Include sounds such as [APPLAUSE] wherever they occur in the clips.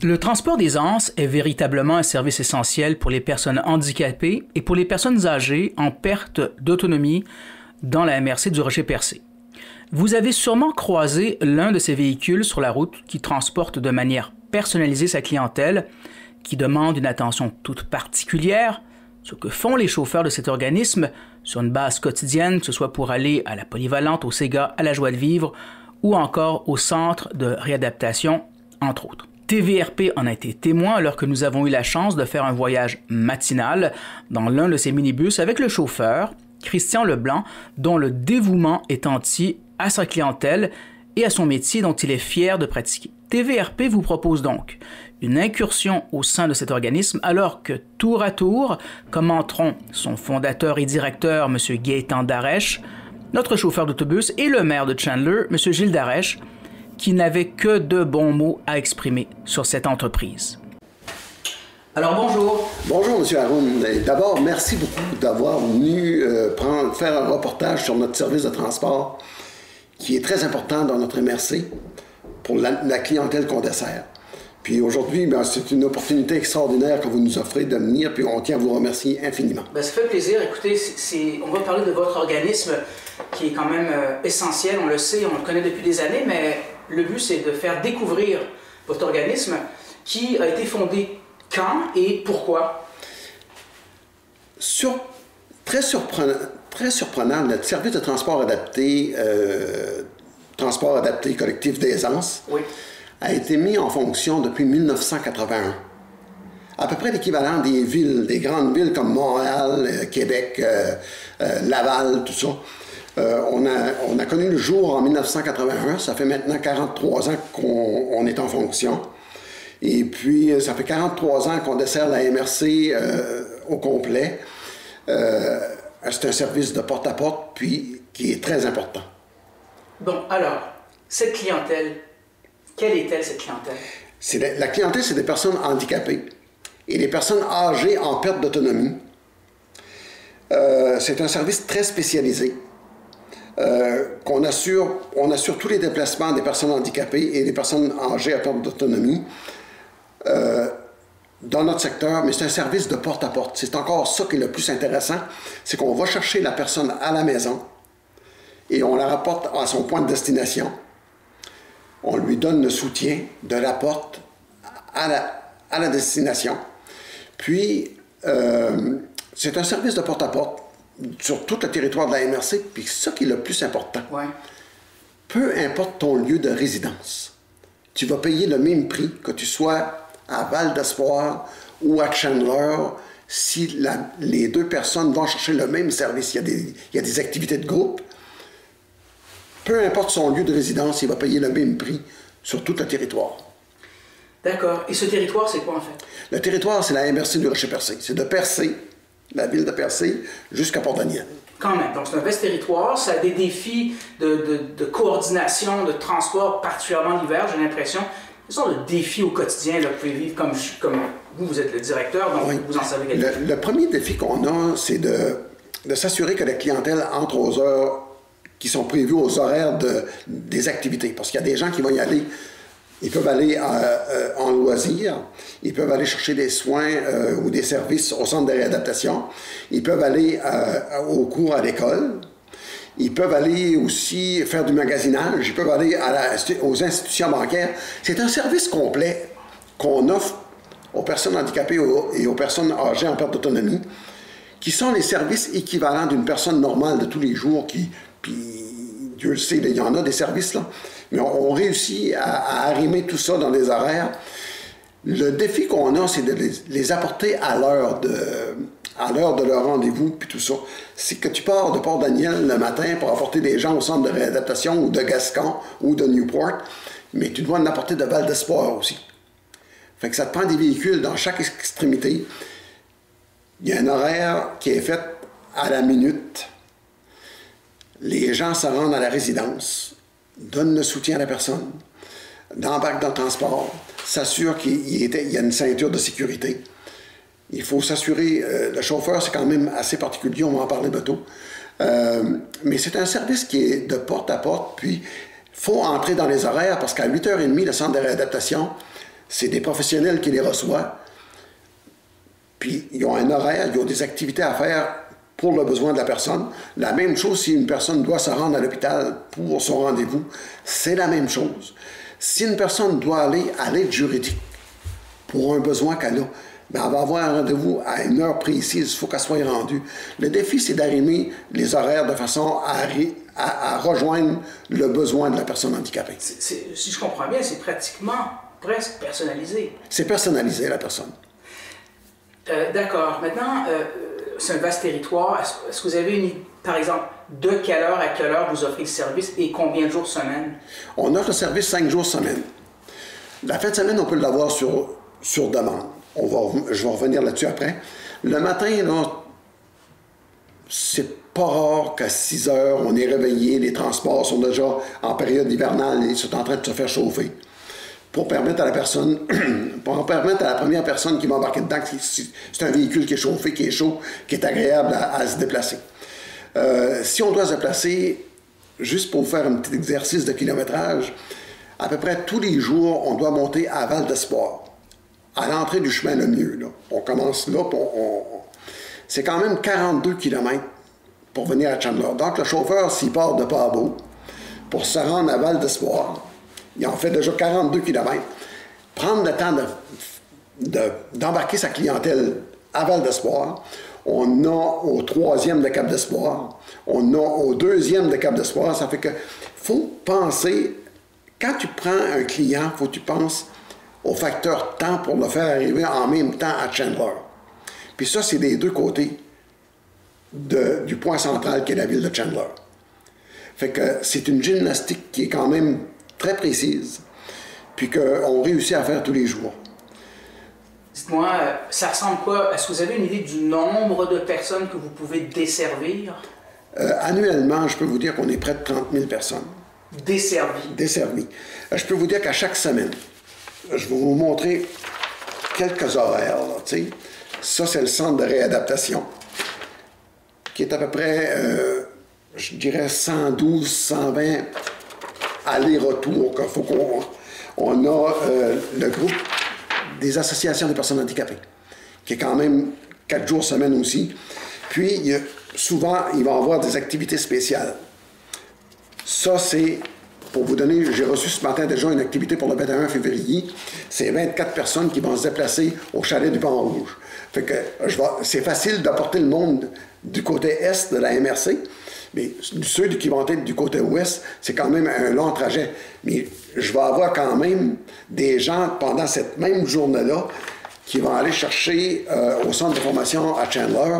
Le transport des anses est véritablement un service essentiel pour les personnes handicapées et pour les personnes âgées en perte d'autonomie dans la MRC du Rocher-Percé. Vous avez sûrement croisé l'un de ces véhicules sur la route qui transporte de manière personnalisée sa clientèle, qui demande une attention toute particulière, ce que font les chauffeurs de cet organisme sur une base quotidienne, que ce soit pour aller à la polyvalente, au Sega, à la joie de vivre ou encore au centre de réadaptation, entre autres. TVRP en a été témoin alors que nous avons eu la chance de faire un voyage matinal dans l'un de ces minibus avec le chauffeur, Christian Leblanc, dont le dévouement est entier à sa clientèle et à son métier dont il est fier de pratiquer. TVRP vous propose donc une incursion au sein de cet organisme alors que tour à tour commenteront son fondateur et directeur, M. Gaétan Darèche, notre chauffeur d'autobus et le maire de Chandler, M. Gilles Darèche, qui n'avait que de bons mots à exprimer sur cette entreprise. Alors bonjour. Bonjour, M. Haroun. D'abord, merci beaucoup d'avoir venu euh, prendre, faire un reportage sur notre service de transport qui est très important dans notre MRC pour la, clientèle qu'on dessert. Puis aujourd'hui, ben, c'est une opportunité extraordinaire que vous nous offrez de venir, puis on tient à vous remercier infiniment. Ben, ça fait plaisir. Écoutez, on va parler de votre organisme qui est quand même euh, essentiel, on le sait, on le connaît depuis des années, mais le but, c'est de faire découvrir votre organisme qui a été fondé quand et pourquoi. Sur, très, surprenant, très surprenant, notre service de transport adapté, euh, transport adapté collectif d'aisance, a été mis en fonction depuis 1981. À peu près l'équivalent des villes, des grandes villes comme Montréal, euh, Québec, euh, Laval, tout ça. Euh, on, a, connu le jour en 1981. Ça fait maintenant 43 ans qu'on est en fonction. Et puis, euh, ça fait 43 ans qu'on dessert la MRC euh, au complet. c'est un service de porte-à-porte, puis qui est très important. Bon, alors, cette clientèle, quelle est-elle, cette clientèle? la clientèle, c'est des personnes handicapées et des personnes âgées en perte d'autonomie. c'est un service très spécialisé. Euh, qu'on assure, on assure tous les déplacements des personnes handicapées et des personnes âgées à perte d'autonomie euh, dans notre secteur, mais c'est un service de porte-à-porte. C'est encore ça qui est le plus intéressant, c'est qu'on va chercher la personne à la maison et on la rapporte à son point de destination. On lui donne le soutien de la porte à la, destination. Puis, euh, c'est un service de porte-à-porte sur tout le territoire de la MRC, puis ça qui est le plus important. Peu importe ton lieu de résidence, tu vas payer le même prix que tu sois à Val d'Espoir ou à Chandler si les deux personnes vont chercher le même service. Il y, a des, il y a des activités de groupe. Peu importe son lieu de résidence, il va payer le même prix sur tout le territoire. D'accord. Et ce territoire, c'est quoi en fait? Le territoire, c'est la MRC du Rocher-Percé. C'est de Percé la ville de Percé jusqu'à Port-Daniel. Quand même. Donc, c'est un vaste territoire. Ça a des défis de, coordination, de transport, particulièrement l'hiver, j'ai l'impression. Quels sont les défis au quotidien là, que vous pouvez vivre comme, comme vous, vous êtes le directeur, donc vous en savez quelque chose? Le, premier défi qu'on a, c'est de, de s'assurer que la clientèle entre aux heures qui sont prévues aux horaires de, des activités. Parce qu'il y a des gens qui vont y aller ils peuvent aller euh, euh, en loisir, ils peuvent aller chercher des soins euh, ou des services au centre de réadaptation, ils peuvent aller au cours à l'école, ils peuvent aller aussi faire du magasinage, ils peuvent aller aux institutions bancaires. C'est un service complet qu'on offre aux personnes handicapées et aux personnes âgées en perte d'autonomie, qui sont les services équivalents d'une personne normale de tous les jours qui, puis Dieu le sait, il y en a des services là, mais on, réussit à, arrimer tout ça dans des horaires. Le défi qu'on a, c'est de les, apporter à l'heure de, leur rendez-vous, puis tout ça. C'est que tu pars de Port-Daniel le matin pour apporter des gens au centre de réadaptation ou de Gascon ou de Newport, mais tu dois en apporter de Val d'Espoir aussi. Fait que ça te prend des véhicules dans chaque extrémité. Il y a un horaire qui est fait à la minute. Les gens se rendent à la résidence donne le soutien à la personne, embarque dans le transport, s'assure qu'il y a une ceinture de sécurité. Il faut s'assurer, euh, le chauffeur, c'est quand même assez particulier, on va en parler bientôt. Euh, mais c'est un service qui est de porte à porte, puis il faut entrer dans les horaires parce qu'à 8h30, le centre de réadaptation C'est des professionnels qui les reçoivent. Puis ils ont un horaire, ils ont des activités à faire pour le besoin de la personne. La même chose si une personne doit se rendre à l'hôpital pour son rendez-vous, c'est la même chose. Si une personne doit aller à l'aide juridique pour un besoin qu'elle a, ben, elle va avoir un rendez-vous à une heure précise, il faut qu'elle soit rendue. Le défi, c'est d'arrimer les horaires de façon à, à, rejoindre le besoin de la personne handicapée. si je comprends bien, c'est pratiquement presque personnalisé. C'est personnalisé, la personne. Euh, d'accord. Maintenant, euh, c'est un vaste territoire. Est-ce que vous avez une par exemple, de quelle heure à quelle heure vous offrez le service et combien de jours semaine? On offre le service cinq jours semaine. La fin de semaine, on peut l'avoir sur, sur demande. Je vais revenir là-dessus après. Le matin, c'est pas rare qu'à 6 heures, on est réveillé, les transports sont déjà en période hivernale et ils sont en train de se faire chauffer pour permettre à la personne, [CLEARS THROAT] pour permettre à la première personne qui va embarquer dedans, c'est un véhicule qui est chauffé, qui est chaud, qui est agréable à, se déplacer. Euh, si on doit se déplacer, juste pour faire un petit exercice de kilométrage, à peu près tous les jours, on doit monter à Val d'Espoir, à l'entrée du chemin le mieux. On commence là, c'est quand même 42 km pour venir à Chandler. Donc le chauffeur, s'il part de Pabot pour se rendre à Val d'Espoir, il en fait déjà 42 km. Prendre le temps d'embarquer sa clientèle à Val d'Espoir. On a au troisième de Cap d'Espoir. On a au deuxième de Cap d'Espoir. Ça fait que faut penser, quand tu prends un client, faut que tu penses au facteur temps pour le faire arriver en même temps à Chandler. Puis ça, c'est des deux côtés du point central qui est la ville de Chandler. Fait que c'est une gymnastique qui est quand même très précise, puis qu'on réussit à faire tous les jours. Dites-moi, euh, ça ressemble quoi? Est-ce que vous avez une idée du nombre de personnes que vous pouvez desservir? Euh, annuellement, je peux vous dire qu'on est près de 30 000 personnes. Desservies? Desservies. Euh, je peux vous dire qu'à chaque semaine, je vais vous montrer quelques horaires. ça, c'est le centre de réadaptation, qui est à peu près, je dirais, 112, 120 aller-retour. faut qu'on on a euh, le groupe des associations des personnes handicapées, qui est quand même quatre jours semaine aussi. Puis, souvent, il va y avoir des activités spéciales. Ça, c'est, pour vous donner, j'ai reçu ce matin déjà une activité pour le 21 février. C'est 24 personnes qui vont se déplacer au chalet du. Fait que c'est facile d'apporter le monde du côté est de la MRC. Mais ceux qui vont être du côté ouest, c'est quand même un long trajet. Mais je vais avoir quand même des gens pendant cette même journée-là qui vont aller chercher euh, au centre de formation à Chandler.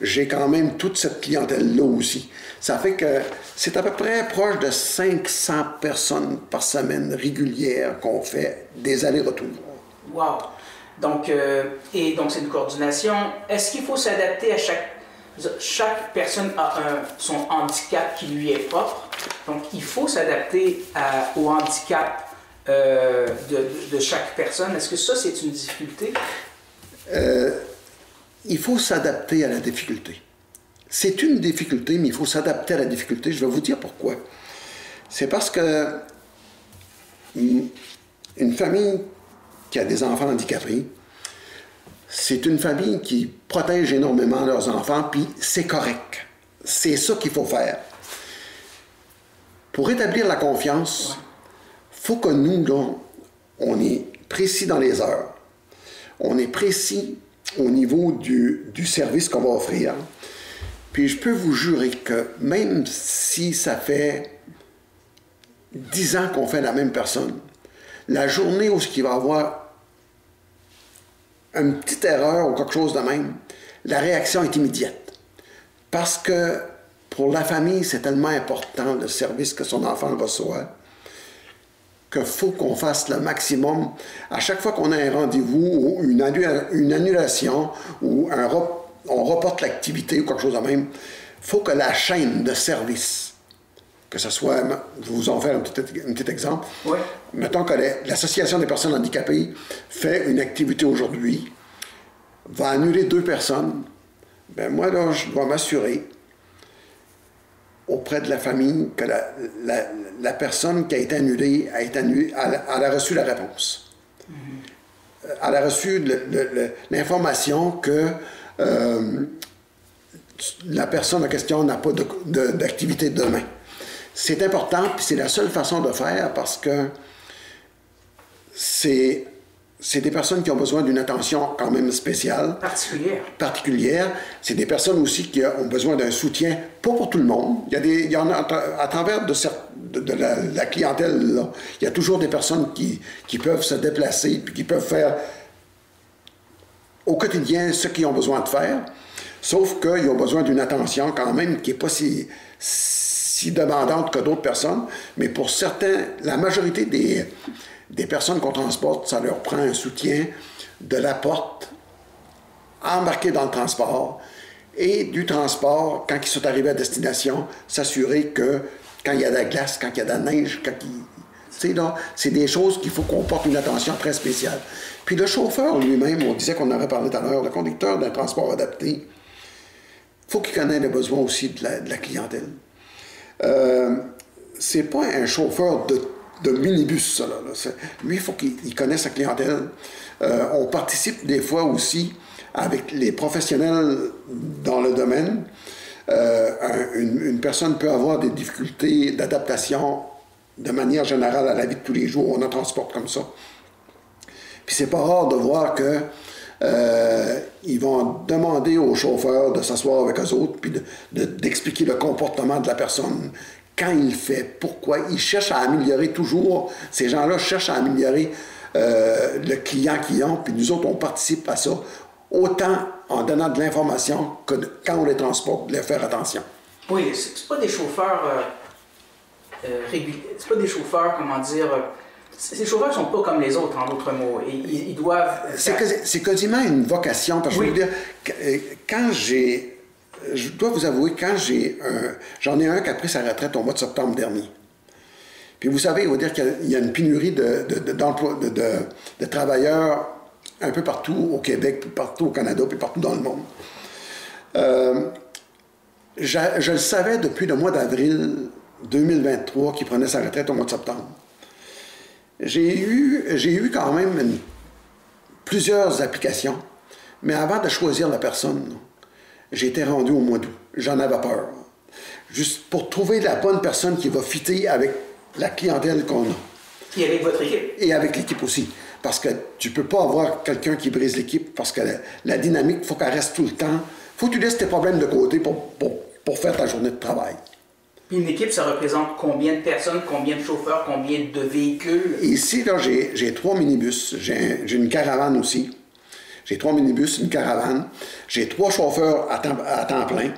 J'ai quand même toute cette clientèle-là aussi. Ça fait que c'est à peu près proche de 500 personnes par semaine régulière qu'on fait des allers-retours. Wow! Donc, euh, et donc c'est une coordination. Est-ce qu'il faut s'adapter à chaque chaque personne a son handicap qui lui est propre. Donc, il faut s'adapter au handicap euh, de, chaque personne. Est-ce que ça, c'est une difficulté? Euh, il faut s'adapter à la difficulté. C'est une difficulté, mais il faut s'adapter à la difficulté. Je vais vous dire pourquoi. C'est parce que une famille qui a des enfants handicapés, c'est une famille qui protège énormément leurs enfants, puis c'est correct. C'est ça qu'il faut faire. Pour établir la confiance, il faut que nous, on est précis dans les heures. On est précis au niveau du, du service qu'on va offrir. Puis je peux vous jurer que même si ça fait dix ans qu'on fait la même personne, la journée où ce qui va avoir une petite erreur ou quelque chose de même, la réaction est immédiate. Parce que pour la famille, c'est tellement important le service que son enfant reçoit qu'il faut qu'on fasse le maximum. À chaque fois qu'on a un rendez-vous ou une, annulation ou on reporte l'activité ou quelque chose de même, il faut que la chaîne de service, que ce soit, je vais vous en faire un petit, exemple. Mettons que l'Association des personnes handicapées fait une activité aujourd'hui, va annuler deux personnes. Ben moi, là, je dois m'assurer auprès de la famille que la, personne qui a été annulée a, été annulée, a, a reçu la réponse. Mm-hmm. elle a reçu l'information que euh, la personne en question n'a pas d'activité de, demain. C'est important, puis c'est la seule façon de faire parce que c'est c'est des personnes qui ont besoin d'une attention quand même spéciale. Particulière. Particulière. C'est des personnes aussi qui ont besoin d'un soutien, pas pour tout le monde. Il y, a des, il y en a à travers de, de, la, clientèle, là, il y a toujours des personnes qui, qui peuvent se déplacer, puis qui peuvent faire au quotidien ce qu'ils ont besoin de faire. Sauf qu'ils ont besoin d'une attention quand même qui n'est pas si, si demandante que d'autres personnes. Mais pour certains, la majorité des, des personnes qu'on transporte, ça leur prend un soutien de la porte embarqué dans le transport et du transport, quand ils sont arrivés à destination, s'assurer que quand il y a de la glace, quand il y a de la neige, quand il... là, c'est des choses qu'il faut qu'on porte une attention très spéciale. Puis le chauffeur lui-même, on disait qu'on en avait parlé tout à l'heure, le conducteur d'un transport adapté, faut qu'il connaisse les besoins aussi de la, clientèle. Euh, c'est pas un chauffeur de de minibus, ça. Là, Lui, il faut qu'il connaisse sa clientèle. Euh, on participe des fois aussi avec les professionnels dans le domaine. Euh, une, personne peut avoir des difficultés d'adaptation de manière générale à la vie de tous les jours. On en transporte comme ça. Puis c'est pas rare de voir que euh, ils vont demander aux chauffeurs de s'asseoir avec eux autres, puis d'expliquer le comportement de la personne, quand il fait, pourquoi? Il cherche à améliorer toujours. Ces gens-là cherchent à améliorer euh, le client qu'ils ont, puis nous autres, on participe à ça, autant en donnant de l'information que quand on les transporte, de leur faire attention. Oui, c'est pas des chauffeurs euh, euh, réguliers, c'est pas des chauffeurs, comment dire. Ces chauffeurs ne sont pas comme les autres, en d'autres mots. Ils, ils doivent. C'est quasiment une vocation. Parce que je veux dire, quand j'ai je dois vous avouer, quand j'ai un. J'en ai un qui a pris sa retraite au mois de septembre dernier. Puis vous savez, il va dire qu'il y a une pénurie de, de, travailleurs un peu partout au Québec, puis partout au Canada, puis partout dans le monde. Euh, je, le savais depuis le mois d'avril 2023 qu'il prenait sa retraite au mois de septembre. J'ai eu, j'ai eu quand même plusieurs applications, mais avant de choisir la personne, J'étais rendu au mois d'août. J'en avais peur. Juste pour trouver la bonne personne qui va fitter avec la clientèle qu'on a. Et avec votre équipe. Et avec l'équipe aussi. Parce que tu peux pas avoir quelqu'un qui brise l'équipe parce que la, dynamique, il faut qu'elle reste tout le temps. faut que tu laisses tes problèmes de côté pour, pour, faire ta journée de travail. Puis une équipe, ça représente combien de personnes, combien de chauffeurs, combien de véhicules? Ici, là, j'ai trois minibus. J'ai une caravane aussi. J'ai trois minibus, une caravane. J'ai trois chauffeurs à temps, plein.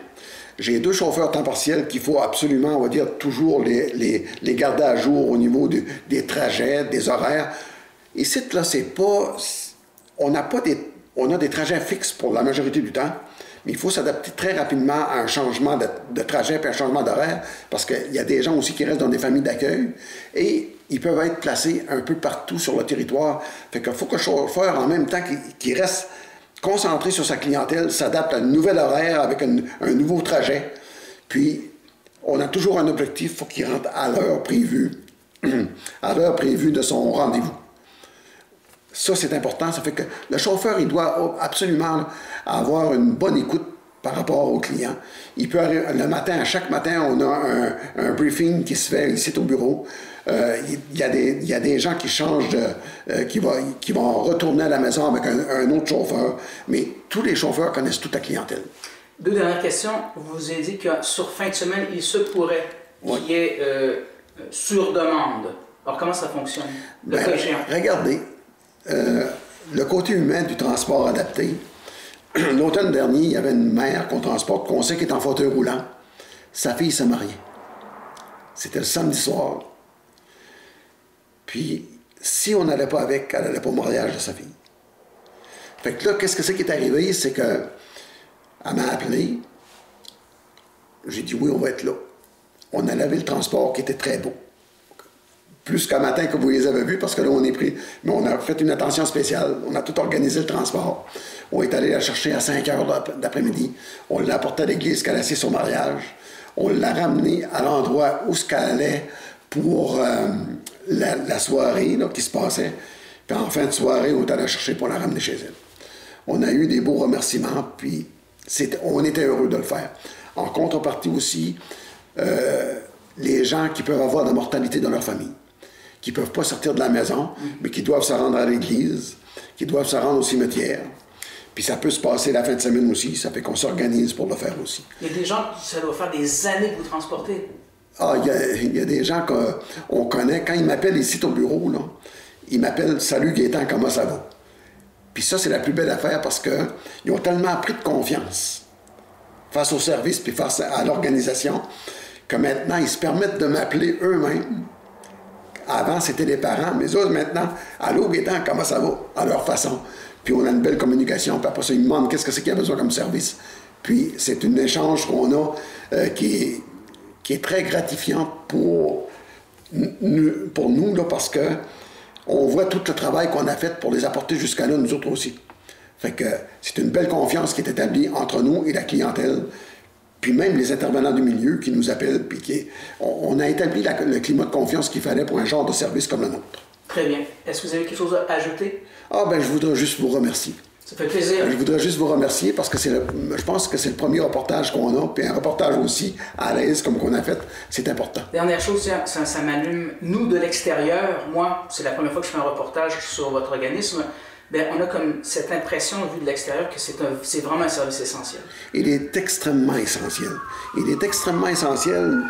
J'ai deux chauffeurs temps partiel qu'il faut absolument, on va dire, toujours les, les, garder à jour au niveau des trajets, des horaires. Ici, là, c'est pas. On n'a pas des. On a des trajets fixes pour la majorité du temps, mais il faut s'adapter très rapidement à un changement de, trajet et un changement d'horaire, parce qu'il y a des gens aussi qui restent dans des familles d'accueil. Et ils peuvent être placés un peu partout sur le territoire. Fait qu'il faut que le chauffeur, en même temps qu'il reste concentré sur sa clientèle, s'adapte à un nouvel horaire avec un, nouveau trajet. Puis, on a toujours un objectif, il faut qu'il rentre à l'heure prévue, [CLEARS THROAT] à l'heure prévue de son rendez-vous. Ça, c'est important. Ça fait que le chauffeur, il doit absolument avoir une bonne écoute par rapport au client. Il peut le matin, chaque matin, on a un, briefing qui se fait ici au bureau. Euh, il, y a des, il, y a des, gens qui changent, de, euh, qui, va, qui, vont retourner à la maison avec un, autre chauffeur, mais tous les chauffeurs connaissent toute la clientèle. Deux dernières questions. Vous avez dit que sur fin de semaine, il se pourrait qu'il y ait euh, sur demande. Alors, comment ça fonctionne? Ben, regardez, le côté humain du transport adapté, [CLEARS THROAT] l'automne dernier, il y avait une mère qu'on transporte, qu'on sait qu'elle est en fauteuil roulant. Sa fille s'est mariée. C'était le samedi soir. Puis, si on n'allait pas avec, elle n'allait pas au mariage de sa fille. Fait que là, qu'est-ce que c'est qui est arrivé? C'est que elle m'a appelé. J'ai dit oui, on va être là. On a lavé le transport qui était très beau. Plus qu'un matin que vous les avez vus, parce que là, on est pris. Mais on a fait une attention spéciale. On a tout organisé le transport. On est allé la chercher à 5 heures d'après-midi. On l'a apporté à l'église qu'elle a son mariage. On l'a ramené à l'endroit où ce qu'elle allait pour. Euh, la, soirée qui se passait. Puis en fin de soirée, on est allé la chercher pour la ramener chez elle. On a eu des beaux remerciements, puis on était heureux de le faire. En contrepartie aussi, euh, les gens qui peuvent avoir de la mortalité dans leur famille, qui ne peuvent pas sortir de la maison, mais qui doivent se rendre à l'église, qui doivent se rendre au cimetière. Puis ça peut se passer la fin de semaine aussi, ça fait qu'on s'organise pour le faire aussi. Il y a des gens, ça doit faire des années que vous transportez. Ah, il y a, des gens qu'on connaît. Quand ils m'appellent ici au bureau, là, ils m'appellent Salut Gaétan, comment ça va? Puis ça, c'est la plus belle affaire parce qu'ils ont tellement pris de confiance face au service puis face à l'organisation que maintenant, ils se permettent de m'appeler eux-mêmes. Avant, c'était les parents, mais eux, maintenant, Allô, Gaétan, comment ça va? À leur façon. Puis on a une belle communication, puis après ça, ils me demandent qu'est-ce que c'est qu'il y a besoin comme service? Puis c'est un échange qu'on a euh, qui, est, qui est très gratifiant pour, pour nous, là, parce que on voit tout le travail qu'on a fait pour les apporter jusqu'à là, nous autres aussi. Fait que c'est une belle confiance qui est établie entre nous et la clientèle puis même les intervenants du milieu qui nous appellent, puis qui on, a établi le climat de confiance qu'il fallait pour un genre de service comme le nôtre. Très bien. Est-ce que vous avez quelque chose à ajouter? Ah ben je voudrais juste vous remercier. Ça fait plaisir. Je voudrais juste vous remercier parce que c'est je pense que c'est le premier reportage qu'on a, puis un reportage aussi à l'aise comme qu'on a fait, c'est important. Dernière chose, ça, ça m'allume. Nous, de l'extérieur, moi, c'est la première fois que je fais un reportage sur votre organisme. Ben, on a comme cette impression, vu de l'extérieur, que c'est vraiment un service essentiel. Il est extrêmement essentiel. Il est extrêmement essentiel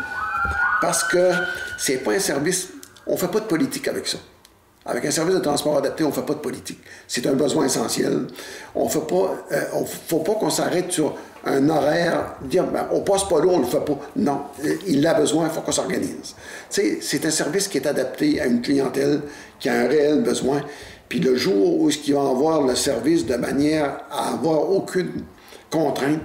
parce que c'est pas un service. On fait pas de politique avec ça. Avec un service de transport adapté, on ne fait pas de politique. C'est un besoin essentiel. On fait euh, faut pas qu'on s'arrête sur un horaire, dire ben, on passe pas là, on le fait pas. Non, il a besoin, il faut qu'on s'organise. C'est un service qui est adapté à une clientèle qui a un réel besoin. Puis le jour où ils vont avoir le service de manière à avoir aucune contrainte,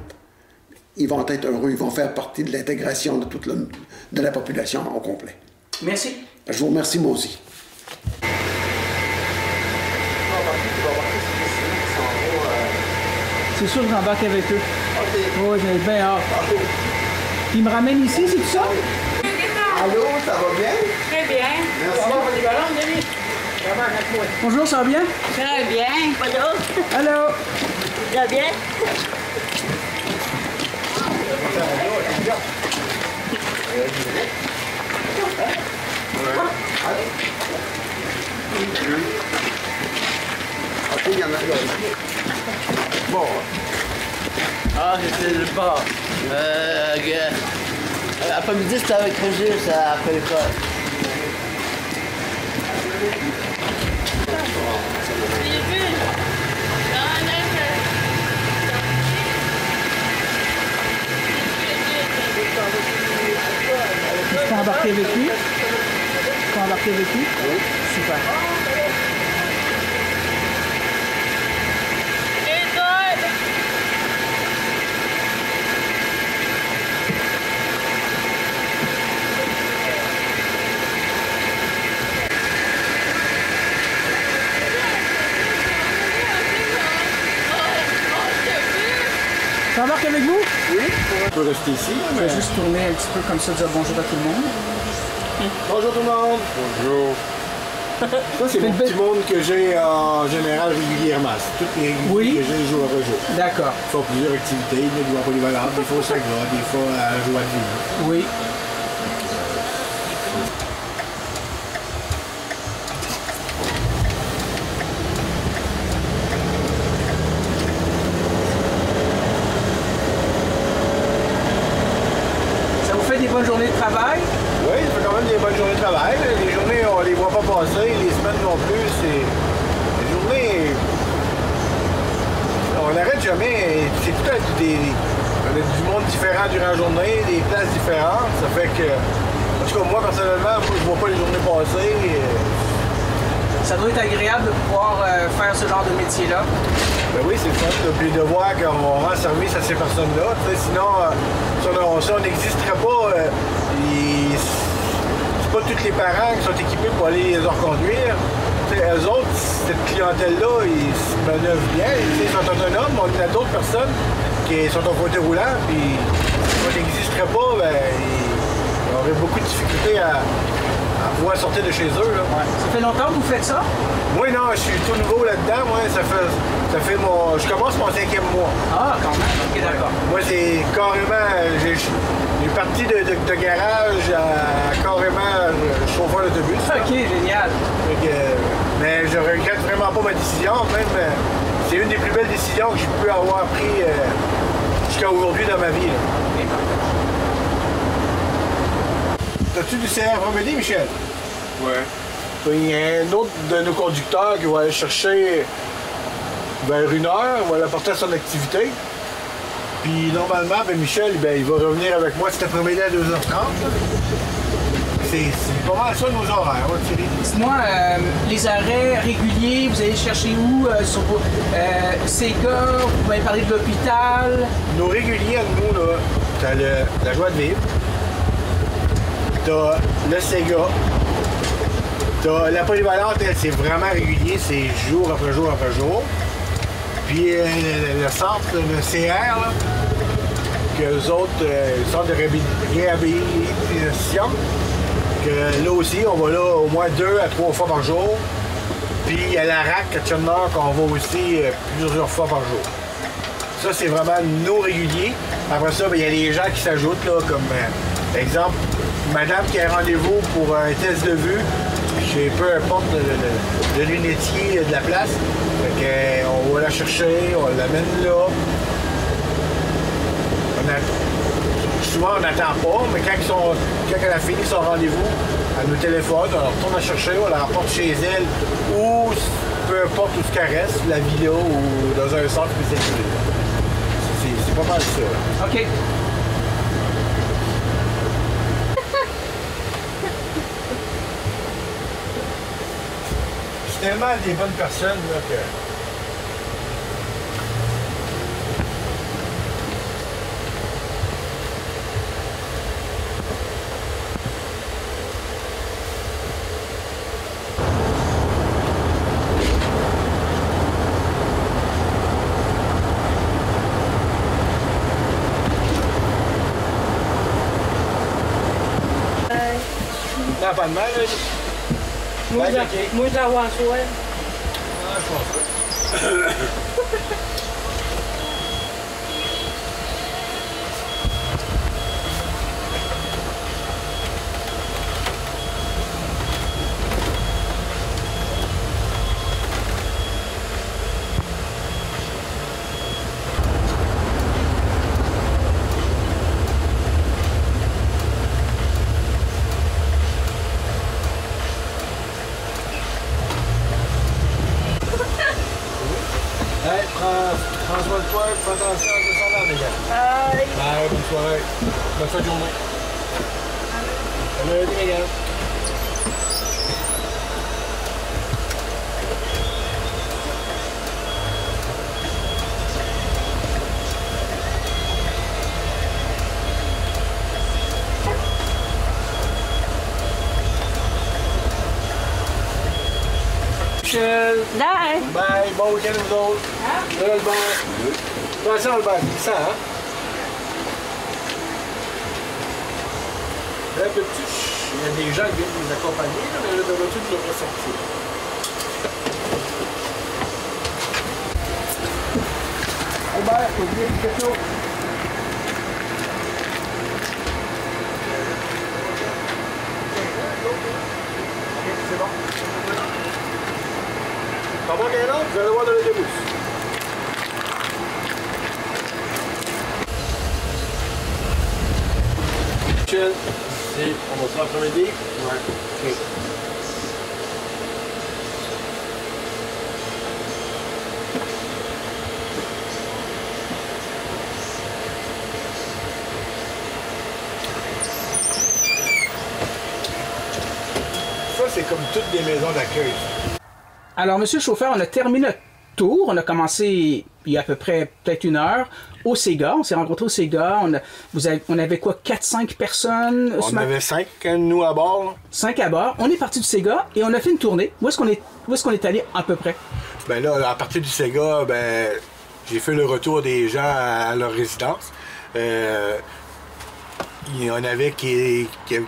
ils vont être heureux, ils vont faire partie de l'intégration de toute de la population au complet. Merci. Je vous remercie moi aussi. C'est sûr que j'embarque avec eux. OK. Oui, j'ai bien hâte. Ils me ramènent ici, c'est tout ça? Allô, ça va bien? Très bien. Merci. Bonjour, ça va bien? Très bien. Bonjour. Allô? Ça va bien? Bon. Ah, c'était le bord. Euh, après-midi, c'était avec Roger, ça après l'école. Avec lui Oui. Super. J'embarque avec vous? Peut rester ici. Je vais juste tourner un petit peu comme ça, dire bonjour à tout le monde. Bonjour tout le monde. Bonjour. [LAUGHS] Ça, c'est mon petit monde que j'ai en général régulièrement. C'est toutes les oui. que j'ai jour après jour. D'accord. Ils font plusieurs activités, des fois polyvalentes, des fois au Sagra, des fois à la joie de vivre. Oui. bonnes journées de travail? Oui, ça fait quand même des bonnes journées de travail. Les journées, on les voit pas passer, les semaines non plus. C'est. Les journées. Jamais. C'est tout à des. Du monde différent durant la journée, des places différentes. Ça fait que. En tout cas, moi, personnellement, je vois pas les journées passer. Ça doit être agréable de pouvoir euh, faire ce genre de métier-là. Ben oui, c'est le fun. Puis de voir qu'on rend service à ces personnes-là. Sinon, euh, si on n'existerait pas, euh, c'est pas tous les parents qui sont équipés pour aller les reconduire. Eux autres, cette clientèle-là, ils se manœuvrent bien, ils sont autonomes. On a d'autres personnes qui sont en fauteuil roulant, puis si on n'existerait pas, ben, ils auraient beaucoup de difficultés à, à pouvoir sortir de chez eux. Là. Ça fait longtemps que vous faites ça? Moi, non, je suis tout nouveau là-dedans. Moi, ça fait, ça fait mon. Je commence mon cinquième mois. Ah, quand même. OK, d'accord. Moi, c'est carrément. J'ai parti de, de- de garage à chauffeur d'autobus. OK, génial. Euh, mais je regrette vraiment pas ma décision. Même, euh, c'est une des plus belles décisions que j'ai pu avoir pris euh, jusqu'à aujourd'hui dans ma vie. là. T'as-tu du CR remédie, Michel? Ouais. Il y a un autre de nos conducteurs qui va aller chercher vers une heure, on va l'apporter à son activité. Puis normalement, ben Michel, ben, il va revenir avec moi cet après-midi à 2h30. C'est mal ça nos horaires, hein, Thierry? Dites-moi, euh, les arrêts réguliers, vous allez chercher où? euh, sur vos, euh, Sega, vous m'avez parlé de l'hôpital. Nos réguliers nous, là, t'as le- la joie de vivre, t'as le Sega, t'as la polyvalente, c'est vraiment régulier, c'est jour après jour après jour. Puis le, le centre, le CR, là, que eux autres, le centre de réhabi- réhabilitation, que là aussi, on va là au moins deux à trois fois par jour. Puis il y a la RAC à Chandler qu'on va aussi euh, plusieurs fois par jour. Ça, c'est vraiment nos réguliers. Après ça, ben, il y a les gens qui s'ajoutent, là, comme euh, exemple, madame qui a rendez-vous pour un test de vue, chez peu importe le, le- lunetier de la place. Euh, on va la chercher, on l'amène là. On souvent, on n'attend pas, mais quand, ils sont, quand elle a fini son rendez-vous, elle nous téléphone, on la retourne la chercher, on la rapporte chez elle, ou peu importe où qu'elle reste, la villa ou dans un centre spécialisé. C'est c'est pas mal ça. OK. Tellement des bonnes personnes là, que. Non, pas de mal, là. Moi, Bye, je- Jackie. moi, je la vois en soir. Ah, je pense pas. Hey, prends, prends soin de toi, fais attention à descendre les gars. Aïe. Bye, bonne soirée. Bonne fin de journée. Salut, les gars. Michel, Bye. bye, bon week-end autres. Il y a des gens qui viennent nous accompagner, mais là, d'habitude, je devrais sortir. Albert. Ok, c'est bon. T'en manques un autre, vous allez voir dans les débouches. Michel, c'est, on va se l'après-midi. Ouais. Ok. Ça, c'est comme toutes des maisons d'accueil. Alors, monsieur le chauffeur, on a terminé notre tour. On a commencé il y a à peu près peut-être une heure au Sega. On s'est rencontrés au Sega. On, a- vous avez- on avait quoi, 4-5 personnes On avait cinq, hein, nous, à bord. là. 5 à bord. On est parti du Sega et on a fait une tournée. Où est-ce qu'on est, où est-ce qu'on est allé à peu près? Ben là, à partir du Sega, ben, j'ai fait le retour des gens à leur résidence. Euh, il y en avait qui, qui,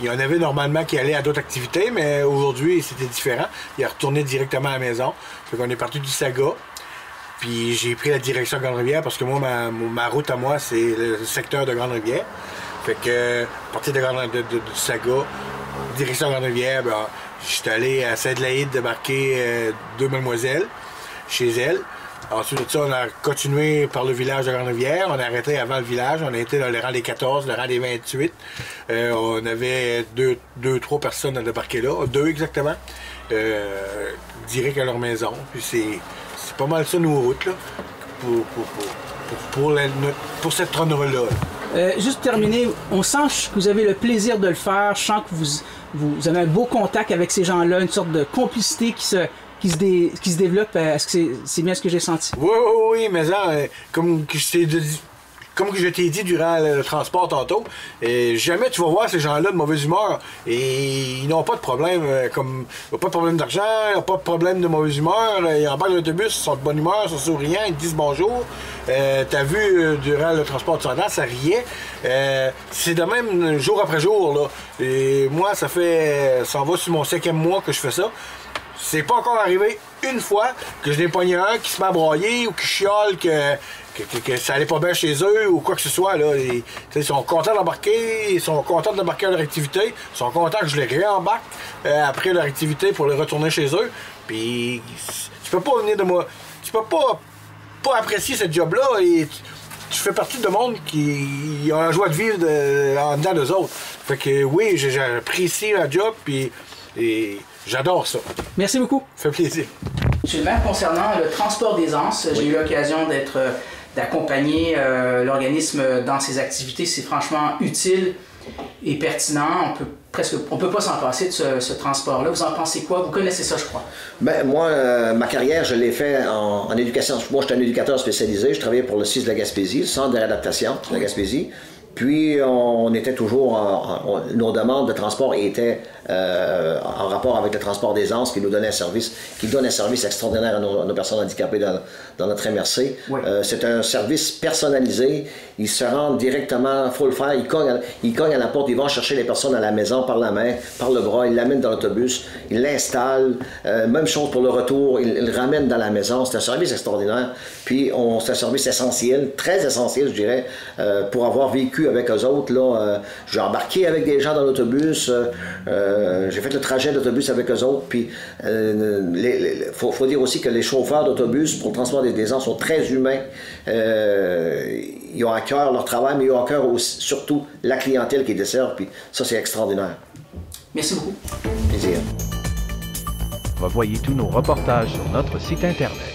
Il y en avait normalement qui allaient à d'autres activités, mais aujourd'hui, c'était différent. Il est retourné directement à la maison. Fait qu'on est parti du Saga. Puis j'ai pris la direction de Grande-Rivière parce que moi, ma, route à moi, c'est le secteur de Grande-Rivière. Que, partir de, Grande- de- de- Saga, direction Grande-Rivière, ben, j'étais allé à Sainte-Laïde débarquer euh, deux mademoiselles chez elles. Ensuite de ça, on a continué par le village de Grande-Rivière. On a arrêté avant le village. On a été dans le rang des 14, le rang des 28. Euh, on avait deux, deux, trois personnes à débarquer là. Deux exactement. Euh, direct à leur maison. Puis c'est, pas mal ça nos routes là. Pour, pour, pour, pour, cette trône-là. Euh, juste terminer, on sent que vous avez le plaisir de le faire. Je sens que vous, vous avez un beau contact avec ces gens-là, une sorte de complicité qui se, qui se, dé- qui se développe. Euh, Est-ce que c'est bien ce que j'ai senti? Oui, oui, oui, mais ça, euh, comme je t'ai dit- comme je t'ai dit durant le, transport tantôt, euh, jamais tu vas voir ces gens-là de mauvaise humeur. Et ils n'ont pas de problème, comme ils n'ont pas de problème d'argent, ils n'ont pas de problème de mauvaise humeur. Ils embarquent l'autobus, ils sont de bonne humeur, ils sont souriants, ils te disent bonjour. Euh, T'as vu durant le transport de Sandal, ça riait. C'est de même jour après jour. Là. Et moi, ça fait. Ça va sur mon cinquième mois que je fais ça. C'est pas encore arrivé une fois que je n'ai pogné un qui se met à broyer ou qui chiole que, que, ça allait pas bien chez eux ou quoi que ce soit. Là. Ils, sont contents d'embarquer, ils sont contents d'embarquer leur activité, ils sont contents que je les réembarque euh, après leur activité pour les retourner chez eux. Puis tu peux pas venir de moi. Tu peux pas, pas apprécier ce job-là et tu, fais partie de monde qui a la joie de vivre en dedans d'eux autres. Fait que oui, j'apprécie la job puis j'adore ça. Merci beaucoup. Ça fait plaisir. Monsieur le maire, concernant le transport des anses, j'ai eu l'occasion d'être, euh, d'accompagner euh, l'organisme dans ses activités. C'est franchement utile et pertinent. On peut presque, on peut pas s'en passer de ce, ce transport-là. Vous en pensez quoi? Vous connaissez ça, je crois. Ben, moi, euh, ma carrière, je l'ai fait en, en éducation. Moi, j'étais un éducateur spécialisé. Je travaillais pour le CIS de la Gaspésie, le Centre de réadaptation de la Gaspésie. Puis, on, était toujours. en- en- nos demandes de transport étaient euh, en rapport avec le transport des anses qui nous donnait un service, qui donne un service extraordinaire à nos, à nos personnes handicapées dans, dans notre MRC. Oui. Euh, c'est un service personnalisé. Ils se rendent directement, il faut le faire. Ils cognent, à, ils cognent à la porte, ils vont chercher les personnes à la maison par la main, par le bras, ils l'amènent dans l'autobus, ils l'installent. Euh, même chose pour le retour, ils, ils le ramènent dans la maison. C'est un service extraordinaire. Puis on, c'est un service essentiel, très essentiel, je dirais, pour avoir vécu avec eux autres. Là, j'ai embarqué avec des gens dans l'autobus. euh, euh, j'ai fait le trajet d'autobus avec eux autres. Puis il faut, faut dire aussi que les chauffeurs d'autobus pour le transport des, des gens sont très humains. Euh, ils ont à cœur leur travail, mais ils ont à cœur aussi, surtout la clientèle qu'ils desservent. Puis ça, c'est extraordinaire. Merci beaucoup. Plaisir. Revoyez tous nos reportages sur notre site Internet.